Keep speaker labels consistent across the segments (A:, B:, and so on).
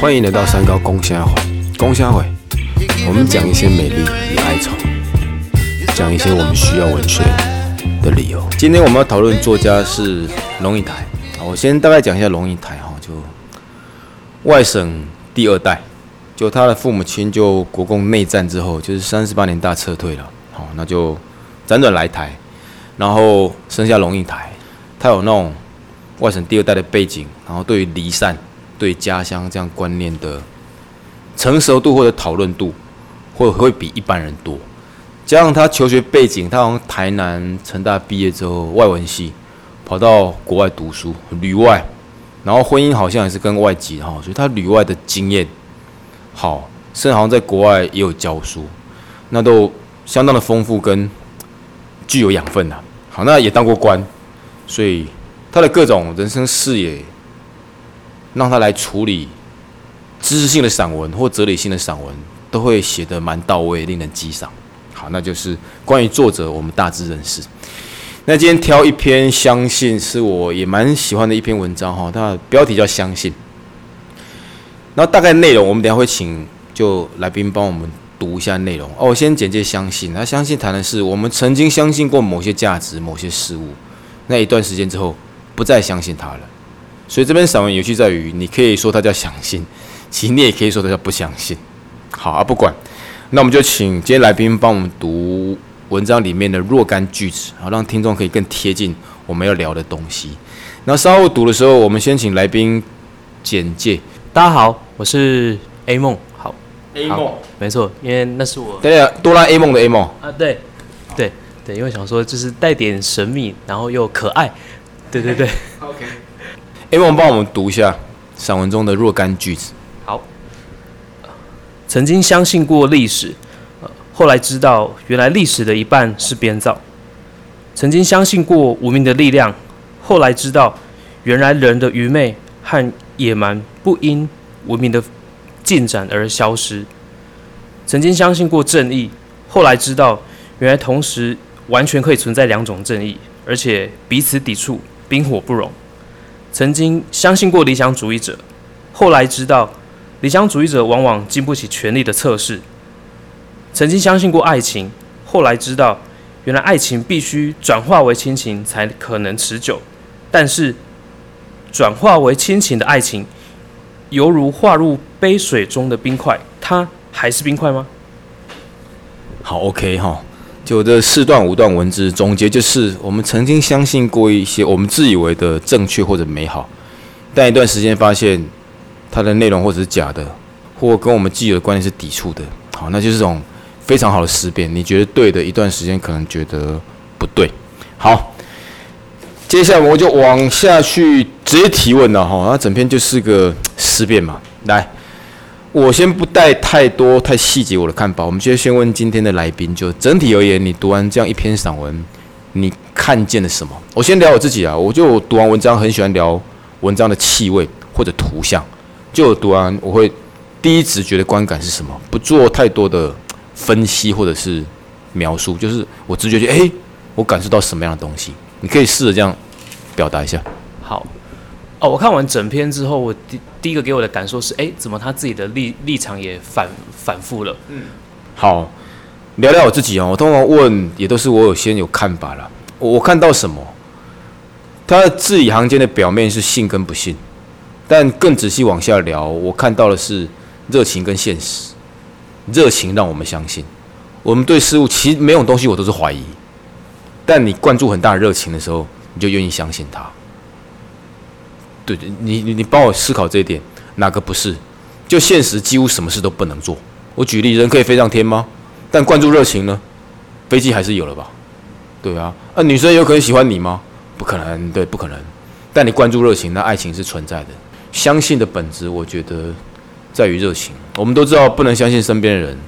A: 欢迎来到三高公虾会，公虾会，我们讲一些美丽与哀愁，讲一些我们需要文学的理由。今天我们要讨论作家是龙应台，我先大概讲一下龙应台哈，就外省第二代，就他的父母亲就国共内战之后，就是三十八年大撤退了，好，那就辗转来台，然后生下龙应台，他有那种。外省第二代的背景，然后对于离散、对家乡这样观念的成熟度或者讨论度，会会比一般人多。加上他求学背景，他从台南成大毕业之后，外文系跑到国外读书，旅外，然后婚姻好像也是跟外籍哈，所以他旅外的经验好，甚至好像在国外也有教书，那都相当的丰富跟具有养分呐。好，那也当过官，所以。他的各种人生视野，让他来处理知识性的散文或哲理性的散文，都会写得蛮到位，令人激赏。好，那就是关于作者，我们大致认识。那今天挑一篇，相信是我也蛮喜欢的一篇文章哈。它的标题叫《相信》，然后大概内容，我们等下会请就来宾帮我们读一下内容。哦，我先简介《相信》。那《相信》谈的是我们曾经相信过某些价值、某些事物，那一段时间之后。不再相信他了，所以这边散文有趣在于，你可以说他叫相信，其实你也可以说他叫不相信。好啊，不管，那我们就请今天来宾帮我们读文章里面的若干句子，好让听众可以更贴近我们要聊的东西。那稍后读的时候，我们先请来宾简介。
B: 大家好，我是 A 梦。好
A: ，A 梦，
B: 没错，因为那是我。
A: 对啊，哆啦 A 梦的 A 梦
B: 啊，对，对对，因为想说就是带点神秘，然后又可爱。对对对
A: ，OK。哎，我们帮我们读一下散文中的若干句子。
B: 好，曾经相信过历史，呃，后来知道原来历史的一半是编造。曾经相信过无名的力量，后来知道原来人的愚昧和野蛮不因文明的进展而消失。曾经相信过正义，后来知道原来同时完全可以存在两种正义，而且彼此抵触。冰火不容。曾经相信过理想主义者，后来知道理想主义者往往经不起权力的测试。曾经相信过爱情，后来知道原来爱情必须转化为亲情才可能持久。但是转化为亲情的爱情，犹如化入杯水中的冰块，它还是冰块吗？
A: 好，OK 哈。就这四段五段文字总结，就是我们曾经相信过一些我们自以为的正确或者美好，但一段时间发现它的内容或者是假的，或跟我们既有的观念是抵触的。好，那就是这种非常好的思辨。你觉得对的，一段时间可能觉得不对。好，接下来我就往下去直接提问了哈。那整篇就是个思辨嘛，来。我先不带太多太细节我的看法，我们接先问今天的来宾。就整体而言，你读完这样一篇散文，你看见了什么？我先聊我自己啊，我就读完文章很喜欢聊文章的气味或者图像。就读完我会第一直觉的观感是什么？不做太多的分析或者是描述，就是我直觉觉得，哎，我感受到什么样的东西？你可以试着这样表达一下。
B: 好。哦，我看完整篇之后，我第第一个给我的感受是，哎，怎么他自己的立立场也反反复了？嗯，
A: 好，聊聊我自己哦。我通常问也都是我有先有看法了。我看到什么？他的字里行间的表面是信跟不信，但更仔细往下聊，我看到的是热情跟现实。热情让我们相信，我们对事物其实每种东西我都是怀疑，但你灌注很大的热情的时候，你就愿意相信它。对，你你你帮我思考这一点，哪个不是？就现实几乎什么事都不能做。我举例，人可以飞上天吗？但灌注热情呢？飞机还是有了吧？对啊，那女生有可能喜欢你吗？不可能，对，不可能。但你灌注热情，那爱情是存在的。相信的本质，我觉得在于热情。我们都知道不能相信身边的人，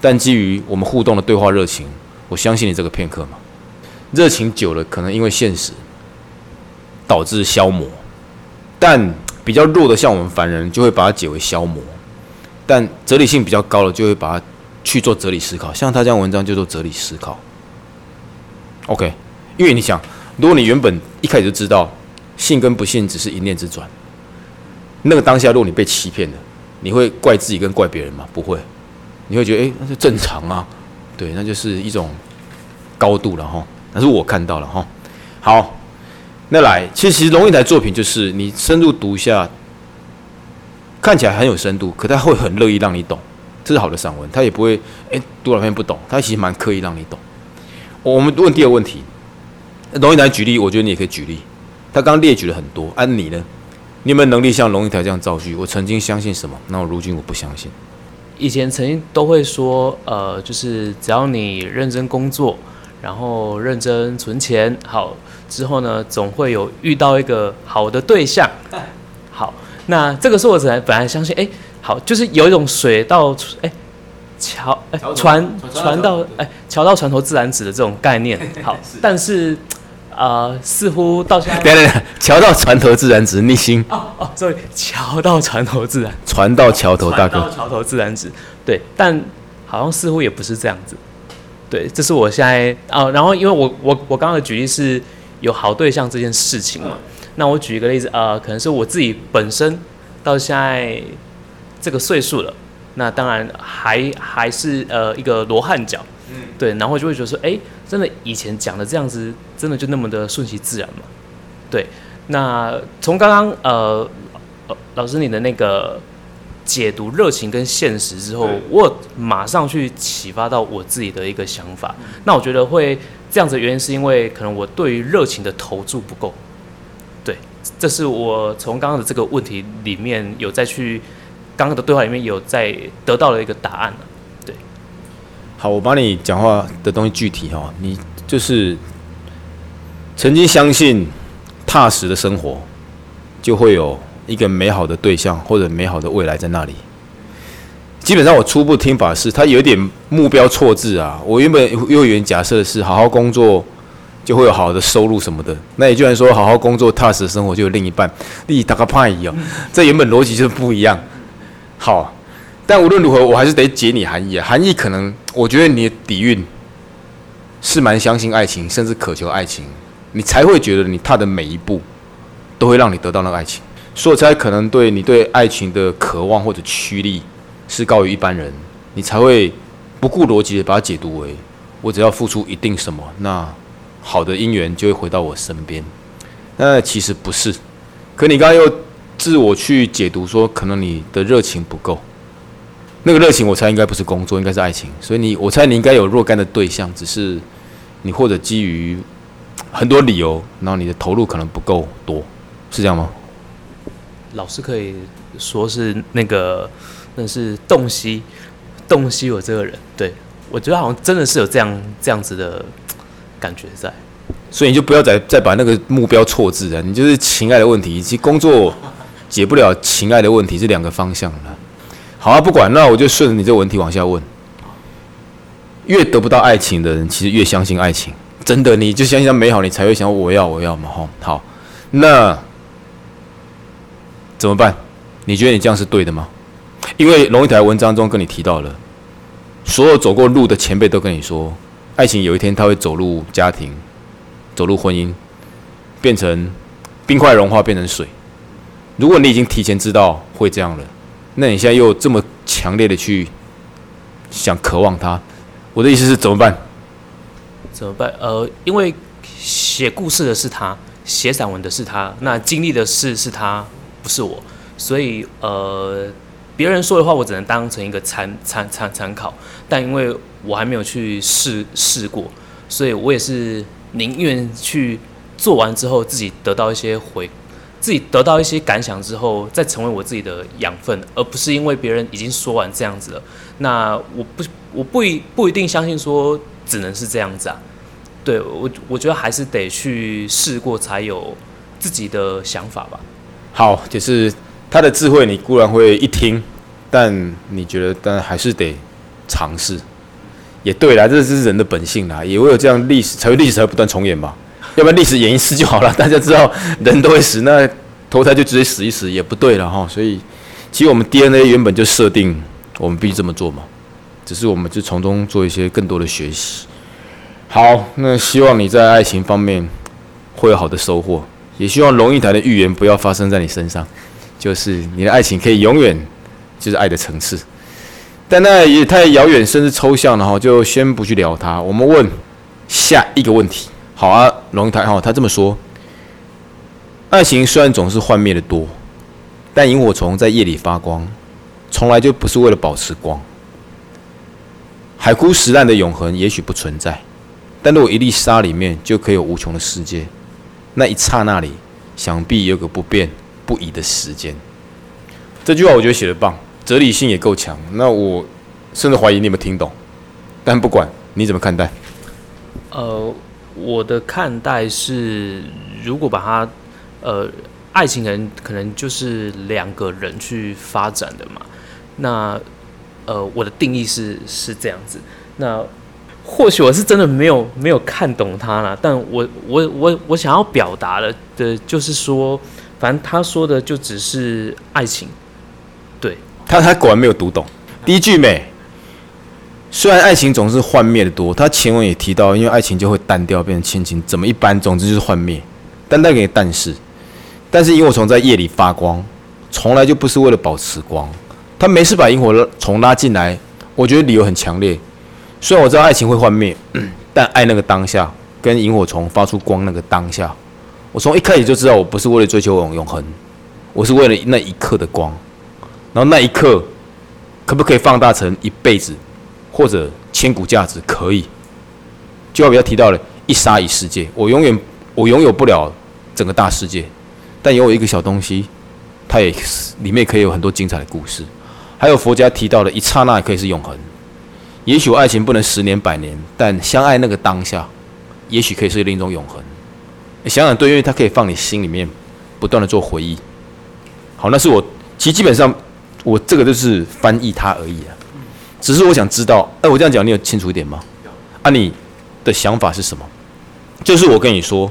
A: 但基于我们互动的对话热情，我相信你这个片刻嘛。热情久了，可能因为现实导致消磨。但比较弱的，像我们凡人，就会把它解为消磨；但哲理性比较高的，就会把它去做哲理思考。像他这样文章就做哲理思考。OK，因为你想，如果你原本一开始就知道信跟不信只是一念之转，那个当下，如果你被欺骗了，你会怪自己跟怪别人吗？不会，你会觉得诶，那是正常啊，对，那就是一种高度了哈。那是我看到了哈。好，那来，其实龙应台作品就是你深入读一下，看起来很有深度，可他会很乐意让你懂，这是好的散文，他也不会诶，读了篇不懂，他其实蛮刻意让你懂。我们问第二个问题，龙应台举例，我觉得你也可以举例。他刚列举了很多，按你呢？你有没有能力像龙应台这样造句？我曾经相信什么，那我如今我不相信。
B: 以前曾经都会说，呃，就是只要你认真工作，然后认真存钱，好之后呢，总会有遇到一个好的对象。好，那这个时候我本来本来相信，哎，好，就是有一种水到哎桥哎船船到哎桥到船头自然直的这种概念。好，但是。呃，似乎到现在，
A: 等等，桥到船头自然直，逆心。
B: 哦哦，所以桥到船头自然，
A: 船到桥头，大哥，
B: 到桥头自然直。对，但好像似乎也不是这样子。对，这是我现在啊，然后因为我我我刚刚的举例是有好对象这件事情嘛，那我举一个例子，呃，可能是我自己本身到现在这个岁数了，那当然还还是呃一个罗汉脚。嗯，对，然后就会觉得说，哎，真的以前讲的这样子，真的就那么的顺其自然嘛？对，那从刚刚呃老师你的那个解读热情跟现实之后，我马上去启发到我自己的一个想法。那我觉得会这样子的原因，是因为可能我对于热情的投注不够。对，这是我从刚刚的这个问题里面有再去刚刚的对话里面有在得到了一个答案对。
A: 好，我把你讲话的东西具体哈，你就是曾经相信踏实的生活就会有一个美好的对象或者美好的未来在那里。基本上我初步听法是，他有点目标错字啊。我原本幼儿园假设是好好工作就会有好的收入什么的，那也就然说好好工作踏实的生活就有另一半，你打个派一样，这原本逻辑就是不一样。好。但无论如何，我还是得解你含义啊。含义可能，我觉得你的底蕴是蛮相信爱情，甚至渴求爱情，你才会觉得你踏的每一步都会让你得到那个爱情，所以才可能对你对爱情的渴望或者驱力是高于一般人，你才会不顾逻辑的把它解读为我只要付出一定什么，那好的姻缘就会回到我身边。那其实不是，可你刚刚又自我去解读说，可能你的热情不够。那个热情，我猜应该不是工作，应该是爱情。所以你，我猜你应该有若干的对象，只是你或者基于很多理由，然后你的投入可能不够多，是这样吗？
B: 老师可以说是那个，那是洞悉，洞悉我这个人。对我觉得好像真的是有这样这样子的感觉在。
A: 所以你就不要再再把那个目标错字了，你就是情爱的问题，其实工作解不了情爱的问题，是两个方向了。好啊，不管，那我就顺着你这个问题往下问。越得不到爱情的人，其实越相信爱情。真的，你就相信它美好，你才会想我要我要嘛吼。好，那怎么办？你觉得你这样是对的吗？因为龙一台文章中跟你提到了，所有走过路的前辈都跟你说，爱情有一天他会走入家庭，走入婚姻，变成冰块融化变成水。如果你已经提前知道会这样了。那你现在又这么强烈的去想渴望他，我的意思是怎么办？
B: 怎么办？呃，因为写故事的是他，写散文的是他，那经历的事是他，不是我，所以呃，别人说的话我只能当成一个参参参参考，但因为我还没有去试试过，所以我也是宁愿去做完之后自己得到一些回。自己得到一些感想之后，再成为我自己的养分，而不是因为别人已经说完这样子了。那我不，我不一不一定相信说只能是这样子啊。对我，我觉得还是得去试过才有自己的想法吧。
A: 好，就是他的智慧，你固然会一听，但你觉得，但还是得尝试。也对啦，这是人的本性啦，也会有这样，历史才会历史才会不断重演嘛。要不然历史演一次就好了，大家知道人都会死，那投胎就直接死一死也不对了哈。所以其实我们 DNA 原本就设定我们必须这么做嘛，只是我们就从中做一些更多的学习。好，那希望你在爱情方面会有好的收获，也希望龙应台的预言不要发生在你身上。就是你的爱情可以永远就是爱的层次，但那也太遥远甚至抽象了哈，就先不去聊它。我们问下一个问题，好啊，龙应台哈，他这么说：爱情虽然总是幻灭的多，但萤火虫在夜里发光，从来就不是为了保持光。海枯石烂的永恒也许不存在，但如果一粒沙里面就可以有无穷的世界，那一刹那里，想必有个不变不移的时间。这句话我觉得写的棒，哲理性也够强。那我甚至怀疑你有没有听懂，但不管你怎么看待。
B: 呃，我的看待是，如果把它，呃，爱情可能可能就是两个人去发展的嘛。那，呃，我的定义是是这样子。那或许我是真的没有没有看懂他了，但我我我我想要表达的的就是说，反正他说的就只是爱情。对
A: 他，他果然没有读懂第一句美。虽然爱情总是幻灭的多，他前文也提到，因为爱情就会淡掉，变成亲情，怎么一般？总之就是幻灭。但带给但是，但是萤火虫在夜里发光，从来就不是为了保持光。他没事把萤火虫拉进来，我觉得理由很强烈。虽然我知道爱情会幻灭，但爱那个当下，跟萤火虫发出光那个当下，我从一开始就知道，我不是为了追求永永恒，我是为了那一刻的光。然后那一刻，可不可以放大成一辈子？或者千古价值可以，就好比他提到了一沙一世界，我永远我拥有不了整个大世界，但有一个小东西，它也里面可以有很多精彩的故事。还有佛家提到的一刹那可以是永恒。也许爱情不能十年百年，但相爱那个当下，也许可以是另一种永恒。你想想对，因为它可以放你心里面，不断的做回忆。好，那是我其实基本上我这个就是翻译它而已啊。只是我想知道，哎，我这样讲你有清楚一点吗？啊，你的想法是什么？就是我跟你说，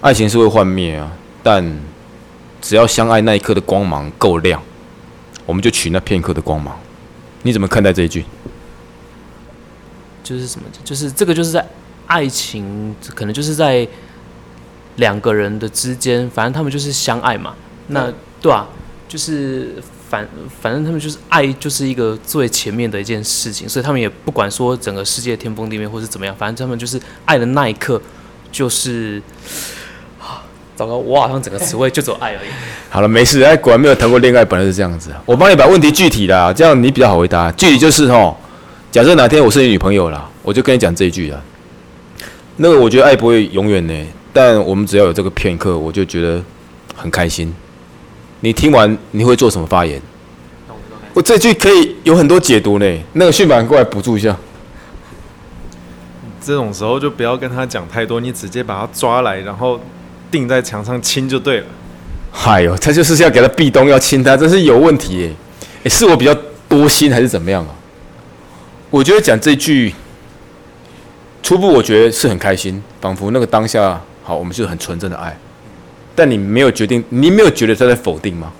A: 爱情是会幻灭啊，但只要相爱那一刻的光芒够亮，我们就取那片刻的光芒。你怎么看待这一句？
B: 就是什么？就是这个，就是在爱情，可能就是在两个人的之间，反正他们就是相爱嘛。那对啊，就是。反反正他们就是爱，就是一个最前面的一件事情，所以他们也不管说整个世界天崩地灭或是怎么样，反正他们就是爱的那一刻，就是啊，糟糕，我好像整个词汇就走爱而已。
A: 好了，没事，哎，果然没有谈过恋爱，本来是这样子。我帮你把问题具体的，这样你比较好回答。具体就是哦，假设哪天我是你女朋友了，我就跟你讲这一句了。那个我觉得爱不会永远呢，但我们只要有这个片刻，我就觉得很开心。你听完你会做什么发言？我这句可以有很多解读呢。那个训板过来补助一下。
C: 这种时候就不要跟他讲太多，你直接把他抓来，然后钉在墙上亲就对了。
A: 嗨呦，他就是要给他壁咚，要亲他，真是有问题耶！哎，是我比较多心还是怎么样啊？我觉得讲这句，初步我觉得是很开心，仿佛那个当下，好，我们是很纯真的爱。但你没有决定，你没有觉得他在否定吗？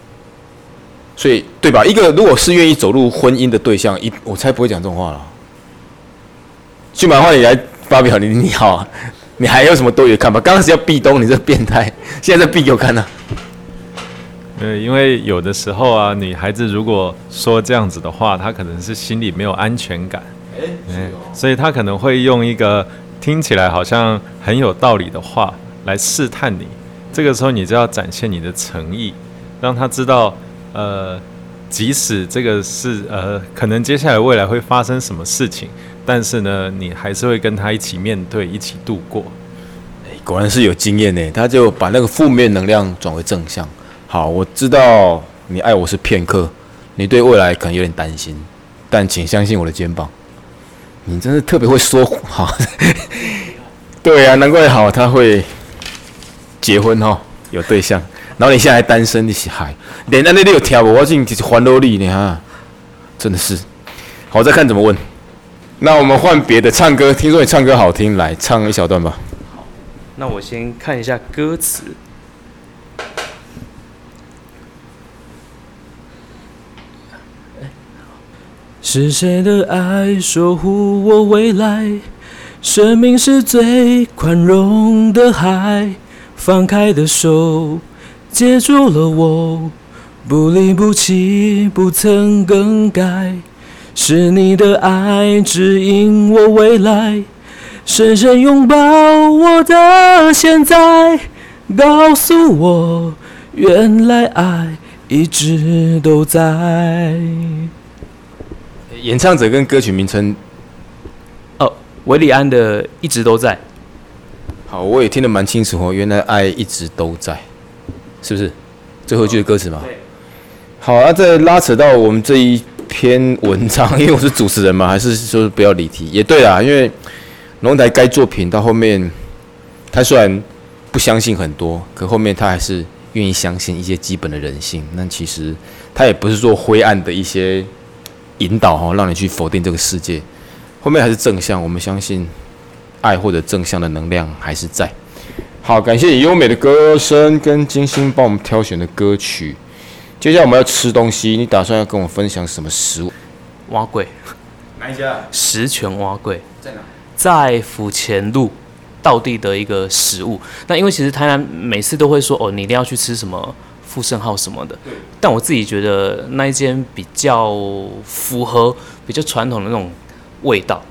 A: 所以，对吧？一个如果是愿意走入婚姻的对象，一我才不会讲这种话了。去买话你来发表，你你好，你还有什么多余的看法？刚开始要壁咚，你这变态，现在在壁给我看呢。
C: 呃，因为有的时候啊，女孩子如果说这样子的话，她可能是心里没有安全感，哎，所以她可能会用一个听起来好像很有道理的话来试探你。这个时候，你就要展现你的诚意，让她知道，呃，即使这个是呃，可能接下来未来会发生什么事情，但是呢，你还是会跟她一起面对，一起度过。
A: 果然是有经验呢，他就把那个负面能量转为正向。好，我知道你爱我是片刻，你对未来可能有点担心，但请相信我的肩膀。你真是特别会说话，对呀，难怪好他会。结婚哈，有对象，然后你现在还单身，你是嗨，连那那里有条，我进就是欢乐力呢哈，真的是。好，再看怎么问。那我们换别的唱歌，听说你唱歌好听，来唱一小段吧。
B: 好，那我先看一下歌词。是谁的爱守护我未来？生命是最宽容的海。放开的手，接住了我，不离不弃，不曾更改，是你的爱指引我未来，深深拥抱我的现在，告诉我，原来爱一直都在。
A: 演唱者跟歌曲名称，
B: 哦，韦礼安的一直都在。
A: 好，我也听得蛮清楚哦。原来爱一直都在，是不是？最后一句的歌词嘛。好，那再拉扯到我们这一篇文章，因为我是主持人嘛，还是说不要离题？也对啦，因为龙台该作品到后面，他虽然不相信很多，可后面他还是愿意相信一些基本的人性。那其实他也不是做灰暗的一些引导哈，让你去否定这个世界。后面还是正向，我们相信。爱或者正向的能量还是在。好，感谢你优美的歌声跟精心帮我们挑选的歌曲。接下来我们要吃东西，你打算要跟我分享什么食物？
B: 蛙桂。
A: 哪一家？
B: 十全蛙桂。
A: 在哪？
B: 在府前路，道地的一个食物。那因为其实台南每次都会说哦，你一定要去吃什么富盛号什么的。但我自己觉得那一间比较符合比较传统的那种味道。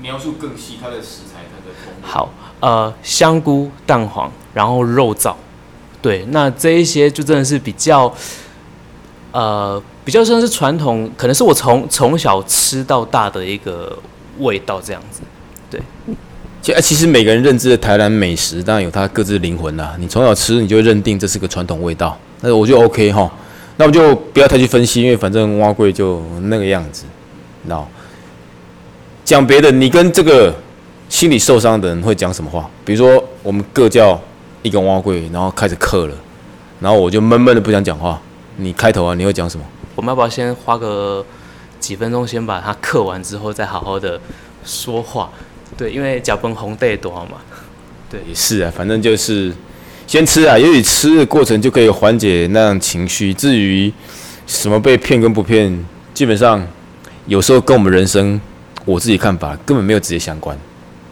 A: 描述更细，它的食材，它的
B: 好，呃，香菇、蛋黄，然后肉燥，对，那这一些就真的是比较，呃，比较像是传统，可能是我从从小吃到大的一个味道这样子，对。
A: 其其实每个人认知的台南美食，当然有它各自的灵魂啦。你从小吃，你就认定这是个传统味道，那我就 OK 哈。那我就不要太去分析，因为反正蛙贵就那个样子，那。讲别的，你跟这个心理受伤的人会讲什么话？比如说，我们各叫一根蛙柜，然后开始刻了，然后我就闷闷的不想讲话。你开头啊，你会讲什么？
B: 我们要不要先花个几分钟，先把它刻完之后，再好好的说话？对，因为脚崩红带多嘛。对，
A: 也是啊，反正就是先吃啊，也许吃的过程就可以缓解那样情绪。至于什么被骗跟不骗，基本上有时候跟我们人生。我自己看法根本没有直接相关。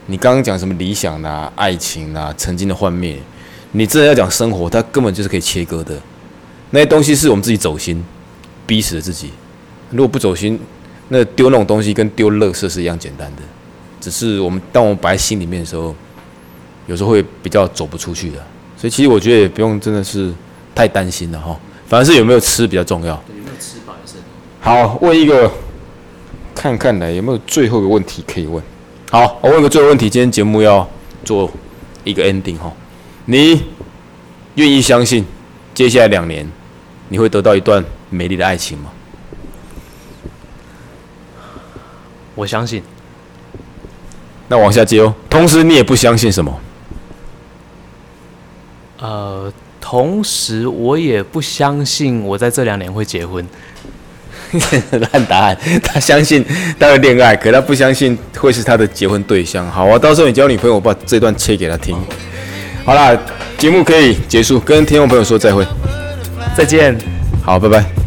A: 你刚刚讲什么理想啊、爱情啊、曾经的幻灭，你真的要讲生活，它根本就是可以切割的。那些东西是我们自己走心，逼死了自己。如果不走心，那丢那种东西跟丢垃圾是一样简单的。只是我们当我们摆在心里面的时候，有时候会比较走不出去的。所以其实我觉得也不用真的是太担心了哈。反而是有没有吃比较重要。
B: 有没有吃是。
A: 好，问一个。看看来有没有最后一个问题可以问？好，我问个最后问题。今天节目要做一个 ending 哈，你愿意相信接下来两年你会得到一段美丽的爱情吗？
B: 我相信。
A: 那往下接哦。同时你也不相信什么？
B: 呃，同时我也不相信我在这两年会结婚。
A: 烂答案，他相信 他会恋爱，可他不相信会是他的结婚对象。好啊，到时候你交女朋友，我把这段切给他听。好啦，节目可以结束，跟听众朋友说再会，
B: 再见，
A: 好，拜拜。